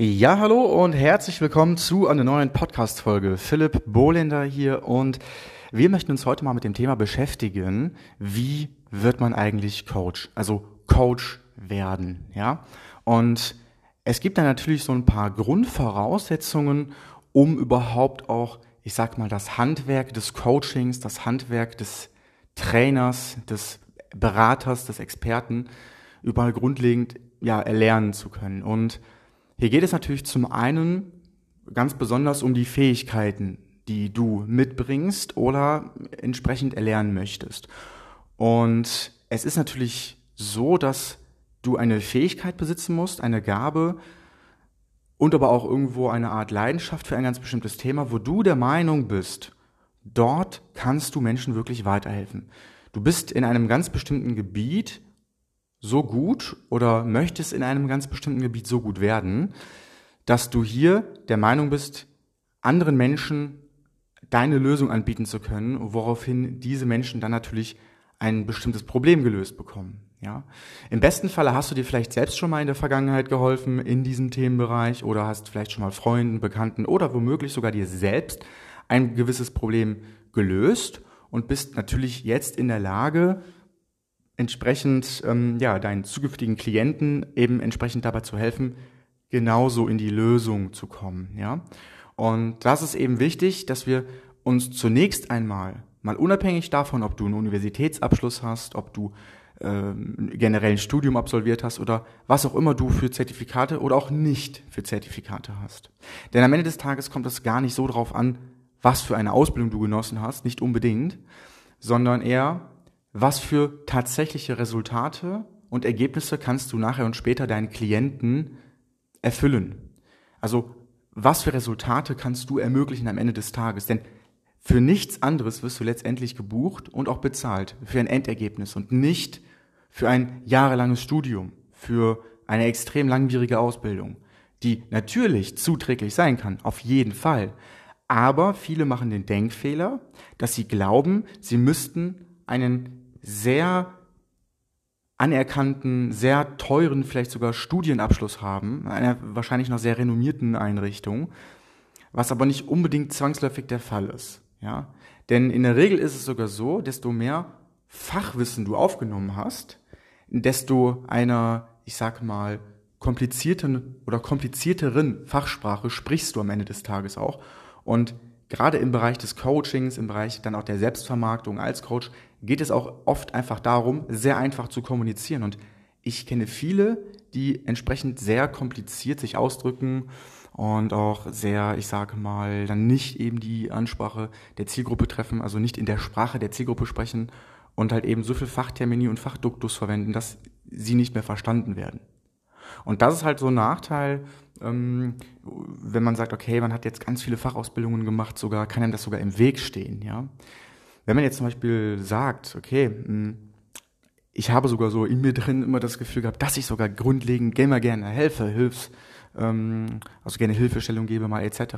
Ja, hallo und herzlich willkommen zu einer neuen Podcast-Folge. Philipp Bohlender hier und wir möchten uns heute mal mit dem Thema beschäftigen, wie wird man eigentlich Coach? Also Coach werden, ja? Und es gibt da natürlich so ein paar Grundvoraussetzungen, um überhaupt auch, ich sag mal, das Handwerk des Coachings, das Handwerk des Trainers, des Beraters, des Experten überall grundlegend ja erlernen zu können. Und hier geht es natürlich zum einen ganz besonders um die Fähigkeiten, die du mitbringst oder entsprechend erlernen möchtest. Und es ist natürlich so, dass du eine Fähigkeit besitzen musst, eine Gabe und aber auch irgendwo eine Art Leidenschaft für ein ganz bestimmtes Thema, wo du der Meinung bist, dort kannst du Menschen wirklich weiterhelfen. Du bist in einem ganz bestimmten Gebiet so gut oder möchtest in einem ganz bestimmten Gebiet so gut werden, dass du hier der Meinung bist, anderen Menschen deine Lösung anbieten zu können, woraufhin diese Menschen dann natürlich ein bestimmtes Problem gelöst bekommen. Ja? Im besten Falle hast du dir vielleicht selbst schon mal in der Vergangenheit geholfen in diesem Themenbereich oder hast vielleicht schon mal Freunden, Bekannten oder womöglich sogar dir selbst ein gewisses Problem gelöst und bist natürlich jetzt in der Lage, entsprechend ähm, ja, deinen zukünftigen Klienten eben entsprechend dabei zu helfen, genauso in die Lösung zu kommen. Ja? Und das ist eben wichtig, dass wir uns zunächst einmal, mal unabhängig davon, ob du einen Universitätsabschluss hast, ob du ähm, generell ein Studium absolviert hast oder was auch immer du für Zertifikate oder auch nicht für Zertifikate hast. Denn am Ende des Tages kommt es gar nicht so drauf an, was für eine Ausbildung du genossen hast, nicht unbedingt, sondern eher, was für tatsächliche Resultate und Ergebnisse kannst du nachher und später deinen Klienten erfüllen. Also was für Resultate kannst du ermöglichen am Ende des Tages? Denn für nichts anderes wirst du letztendlich gebucht und auch bezahlt für ein Endergebnis und nicht für ein jahrelanges Studium, für eine extrem langwierige Ausbildung, die natürlich zuträglich sein kann, auf jeden Fall. Aber viele machen den Denkfehler, dass sie glauben, sie müssten einen sehr anerkannten, sehr teuren, vielleicht sogar Studienabschluss haben, einer wahrscheinlich noch sehr renommierten Einrichtung, was aber nicht unbedingt zwangsläufig der Fall ist. Ja? Denn in der Regel ist es sogar so, desto mehr Fachwissen du aufgenommen hast, desto einer, ich sag mal, komplizierten oder komplizierteren Fachsprache sprichst du am Ende des Tages auch. Und gerade im Bereich des Coachings, im Bereich dann auch der Selbstvermarktung als Coach, geht es auch oft einfach darum, sehr einfach zu kommunizieren. Und ich kenne viele, die entsprechend sehr kompliziert sich ausdrücken und auch sehr, ich sage mal, dann nicht eben die Ansprache der Zielgruppe treffen, also nicht in der Sprache der Zielgruppe sprechen und halt eben so viel Fachtermini und Fachduktus verwenden, dass sie nicht mehr verstanden werden. Und das ist halt so ein Nachteil, ähm, wenn man sagt, okay, man hat jetzt ganz viele Fachausbildungen gemacht, sogar kann einem das sogar im Weg stehen, ja. Wenn man jetzt zum Beispiel sagt, okay, hm, ich habe sogar so in mir drin immer das Gefühl gehabt, dass ich sogar grundlegend Gamer gerne helfe, Hilfs, ähm, also gerne Hilfestellung gebe mal etc.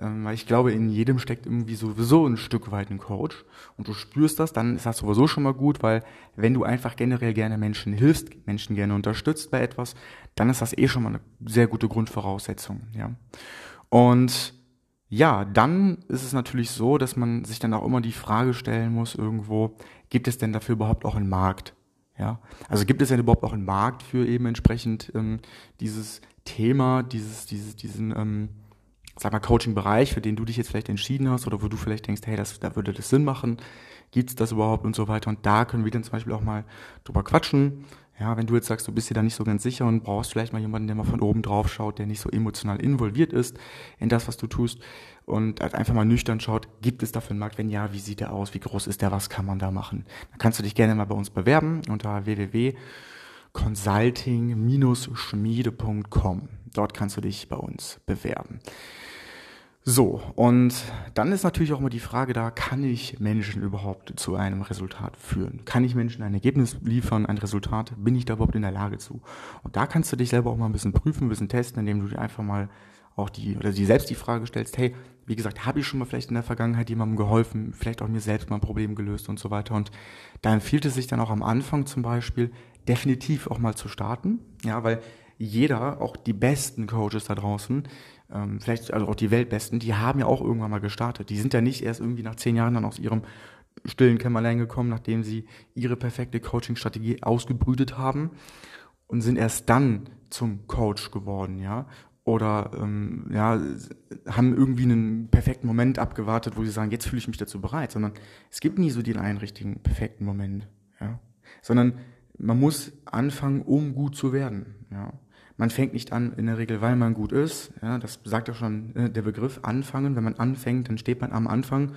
Ähm, weil ich glaube, in jedem steckt irgendwie sowieso ein Stück weit ein Coach und du spürst das, dann ist das sowieso schon mal gut, weil wenn du einfach generell gerne Menschen hilfst, Menschen gerne unterstützt bei etwas, dann ist das eh schon mal eine sehr gute Grundvoraussetzung, ja. Und ja, dann ist es natürlich so, dass man sich dann auch immer die Frage stellen muss irgendwo, gibt es denn dafür überhaupt auch einen Markt? Ja, also gibt es denn überhaupt auch einen Markt für eben entsprechend ähm, dieses Thema, dieses, dieses, diesen, ähm, sag mal, Coaching-Bereich, für den du dich jetzt vielleicht entschieden hast oder wo du vielleicht denkst, hey, das, da würde das Sinn machen, gibt's das überhaupt und so weiter. Und da können wir dann zum Beispiel auch mal drüber quatschen. Ja, wenn du jetzt sagst, du bist dir da nicht so ganz sicher und brauchst vielleicht mal jemanden, der mal von oben drauf schaut, der nicht so emotional involviert ist in das, was du tust und halt einfach mal nüchtern schaut, gibt es dafür einen Markt? Wenn ja, wie sieht der aus? Wie groß ist der? Was kann man da machen? Dann kannst du dich gerne mal bei uns bewerben unter www consulting-schmiede.com. Dort kannst du dich bei uns bewerben. So, und dann ist natürlich auch immer die Frage da, kann ich Menschen überhaupt zu einem Resultat führen? Kann ich Menschen ein Ergebnis liefern, ein Resultat? Bin ich da überhaupt in der Lage zu? Und da kannst du dich selber auch mal ein bisschen prüfen, ein bisschen testen, indem du dir einfach mal auch die, oder dir selbst die Frage stellst, hey, wie gesagt, habe ich schon mal vielleicht in der Vergangenheit jemandem geholfen, vielleicht auch mir selbst mal ein Problem gelöst und so weiter. Und da empfiehlt es sich dann auch am Anfang zum Beispiel, definitiv auch mal zu starten. Ja, weil jeder, auch die besten Coaches da draußen, ähm, vielleicht also auch die Weltbesten, die haben ja auch irgendwann mal gestartet. Die sind ja nicht erst irgendwie nach zehn Jahren dann aus ihrem stillen Kämmerlein gekommen, nachdem sie ihre perfekte Coaching-Strategie ausgebrütet haben und sind erst dann zum Coach geworden, ja. Oder ähm, ja, haben irgendwie einen perfekten Moment abgewartet, wo sie sagen, jetzt fühle ich mich dazu bereit, sondern es gibt nie so den einen richtigen perfekten Moment, ja. Sondern man muss anfangen, um gut zu werden, ja. Man fängt nicht an in der Regel, weil man gut ist. Ja, das sagt ja schon äh, der Begriff anfangen. Wenn man anfängt, dann steht man am Anfang,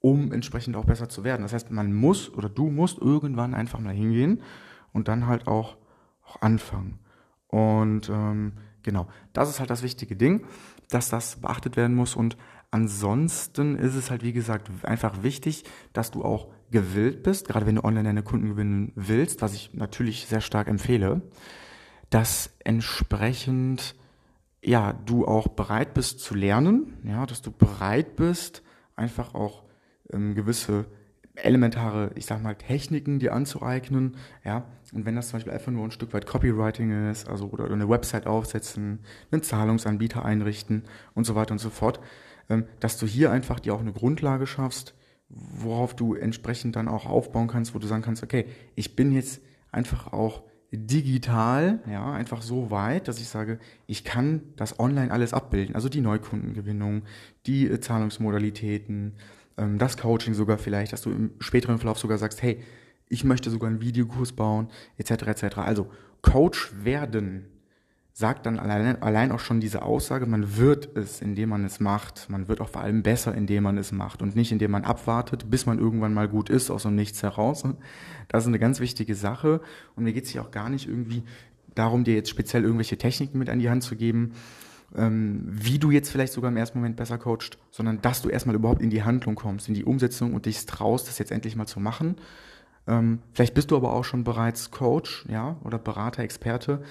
um entsprechend auch besser zu werden. Das heißt, man muss oder du musst irgendwann einfach mal hingehen und dann halt auch, auch anfangen. Und ähm, genau, das ist halt das wichtige Ding, dass das beachtet werden muss. Und ansonsten ist es halt, wie gesagt, einfach wichtig, dass du auch gewillt bist, gerade wenn du online deine Kunden gewinnen willst, was ich natürlich sehr stark empfehle, dass entsprechend ja, du auch bereit bist zu lernen, ja, dass du bereit bist, einfach auch ähm, gewisse elementare, ich sag mal, Techniken dir anzueignen, ja, und wenn das zum Beispiel einfach nur ein Stück weit Copywriting ist, also oder eine Website aufsetzen, einen Zahlungsanbieter einrichten und so weiter und so fort, ähm, dass du hier einfach dir auch eine Grundlage schaffst, worauf du entsprechend dann auch aufbauen kannst, wo du sagen kannst, okay, ich bin jetzt einfach auch digital, ja, einfach so weit, dass ich sage, ich kann das online alles abbilden. Also die Neukundengewinnung, die äh, Zahlungsmodalitäten, ähm, das Coaching sogar vielleicht, dass du im späteren Verlauf sogar sagst, hey, ich möchte sogar einen Videokurs bauen, etc. etc. Also Coach werden sagt dann allein, allein auch schon diese Aussage, man wird es, indem man es macht. Man wird auch vor allem besser, indem man es macht und nicht, indem man abwartet, bis man irgendwann mal gut ist, aus dem Nichts heraus. Das ist eine ganz wichtige Sache. Und mir geht es hier auch gar nicht irgendwie darum, dir jetzt speziell irgendwelche Techniken mit an die Hand zu geben, ähm, wie du jetzt vielleicht sogar im ersten Moment besser coachst, sondern dass du erstmal überhaupt in die Handlung kommst, in die Umsetzung und dich traust, das jetzt endlich mal zu machen. Ähm, vielleicht bist du aber auch schon bereits Coach, ja, oder Berater, Experte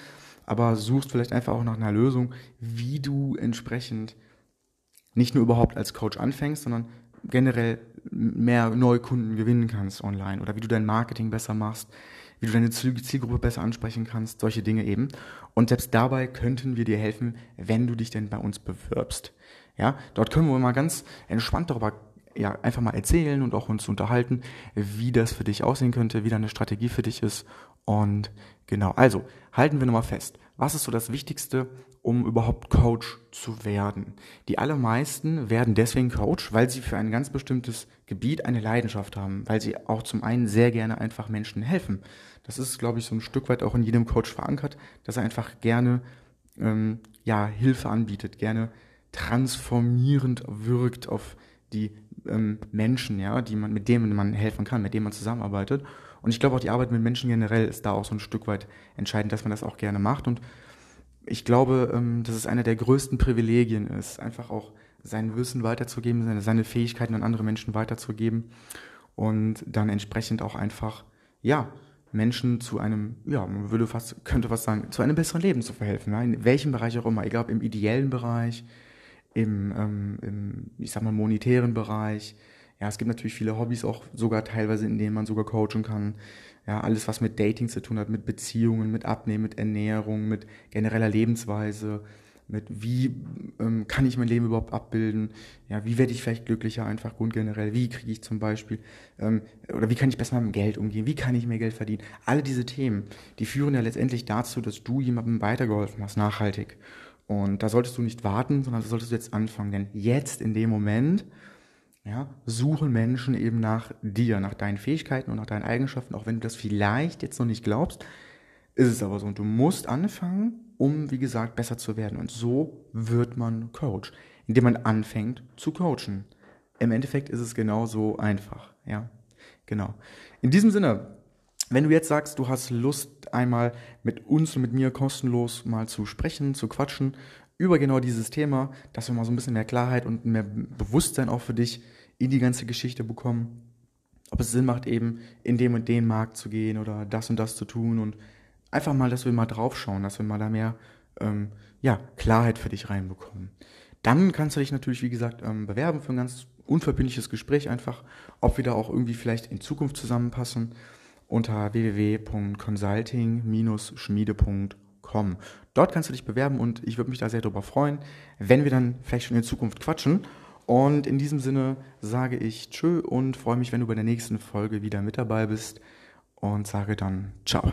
aber suchst vielleicht einfach auch nach einer Lösung, wie du entsprechend nicht nur überhaupt als Coach anfängst, sondern generell mehr Neukunden gewinnen kannst online oder wie du dein Marketing besser machst, wie du deine Zielgruppe besser ansprechen kannst, solche Dinge eben. Und selbst dabei könnten wir dir helfen, wenn du dich denn bei uns bewirbst. Ja, dort können wir mal ganz entspannt darüber ja, einfach mal erzählen und auch uns unterhalten, wie das für dich aussehen könnte, wie deine Strategie für dich ist. Und genau, also halten wir nochmal fest. Was ist so das Wichtigste, um überhaupt Coach zu werden? Die allermeisten werden deswegen Coach, weil sie für ein ganz bestimmtes Gebiet eine Leidenschaft haben, weil sie auch zum einen sehr gerne einfach Menschen helfen. Das ist, glaube ich, so ein Stück weit auch in jedem Coach verankert, dass er einfach gerne ähm, ja, Hilfe anbietet, gerne transformierend wirkt auf die ähm, Menschen, ja, die man, mit denen man helfen kann, mit denen man zusammenarbeitet. Und ich glaube auch die Arbeit mit Menschen generell ist da auch so ein Stück weit entscheidend, dass man das auch gerne macht. Und ich glaube, ähm, dass es einer der größten Privilegien ist, einfach auch sein Wissen weiterzugeben, seine, seine Fähigkeiten an andere Menschen weiterzugeben und dann entsprechend auch einfach, ja, Menschen zu einem, ja, man würde fast, könnte fast sagen, zu einem besseren Leben zu verhelfen. Ja, in welchem Bereich auch immer, egal ob im ideellen Bereich, im, ähm, im, ich sag mal, monetären Bereich. Ja, es gibt natürlich viele Hobbys auch sogar teilweise, in denen man sogar coachen kann. Ja, alles, was mit Dating zu tun hat, mit Beziehungen, mit Abnehmen, mit Ernährung, mit genereller Lebensweise, mit wie ähm, kann ich mein Leben überhaupt abbilden, ja, wie werde ich vielleicht glücklicher einfach grundgenerell, wie kriege ich zum Beispiel, ähm, oder wie kann ich besser mit dem Geld umgehen, wie kann ich mehr Geld verdienen. Alle diese Themen, die führen ja letztendlich dazu, dass du jemandem weitergeholfen hast, nachhaltig. Und da solltest du nicht warten, sondern da solltest du jetzt anfangen. Denn jetzt in dem Moment ja, suchen Menschen eben nach dir, nach deinen Fähigkeiten und nach deinen Eigenschaften, auch wenn du das vielleicht jetzt noch nicht glaubst, ist es aber so. Und du musst anfangen, um, wie gesagt, besser zu werden. Und so wird man Coach, indem man anfängt zu coachen. Im Endeffekt ist es genauso einfach, ja. Genau. In diesem Sinne, wenn du jetzt sagst, du hast Lust, einmal mit uns und mit mir kostenlos mal zu sprechen, zu quatschen über genau dieses Thema, dass wir mal so ein bisschen mehr Klarheit und mehr Bewusstsein auch für dich in die ganze Geschichte bekommen, ob es Sinn macht, eben in dem und den Markt zu gehen oder das und das zu tun und einfach mal, dass wir mal draufschauen, dass wir mal da mehr ähm, ja, Klarheit für dich reinbekommen. Dann kannst du dich natürlich, wie gesagt, ähm, bewerben für ein ganz unverbindliches Gespräch einfach, ob wir da auch irgendwie vielleicht in Zukunft zusammenpassen unter www.consulting-schmiede.com. Dort kannst du dich bewerben und ich würde mich da sehr darüber freuen, wenn wir dann vielleicht schon in Zukunft quatschen. Und in diesem Sinne sage ich Tschö und freue mich, wenn du bei der nächsten Folge wieder mit dabei bist und sage dann Ciao.